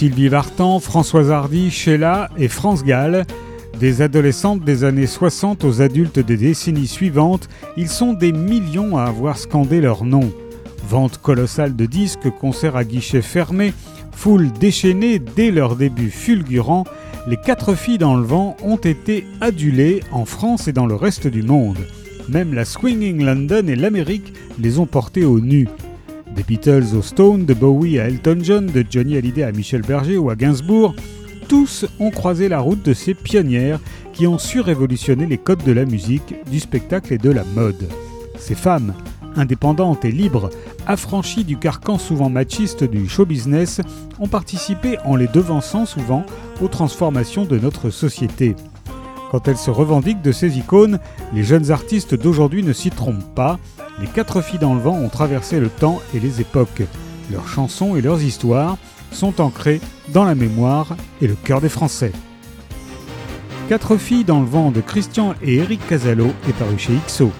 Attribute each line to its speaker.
Speaker 1: Sylvie Vartan, Françoise Hardy, Sheila et France Gall. Des adolescentes des années 60 aux adultes des décennies suivantes, ils sont des millions à avoir scandé leur nom. Vente colossale de disques, concerts à guichets fermés, foule déchaînée dès leur début fulgurant, les quatre filles dans le vent ont été adulées en France et dans le reste du monde. Même la Swinging London et l'Amérique les ont portées au nu. Des Beatles au Stone, de Bowie à Elton John, de Johnny Hallyday à Michel Berger ou à Gainsbourg, tous ont croisé la route de ces pionnières qui ont su révolutionner les codes de la musique, du spectacle et de la mode. Ces femmes, indépendantes et libres, affranchies du carcan souvent machiste du show business, ont participé en les devançant souvent aux transformations de notre société. Quand elles se revendiquent de ces icônes, les jeunes artistes d'aujourd'hui ne s'y trompent pas. Les quatre filles dans le vent ont traversé le temps et les époques. Leurs chansons et leurs histoires sont ancrées dans la mémoire et le cœur des Français. Quatre filles dans le vent de Christian et Eric Casalo est paru chez XO.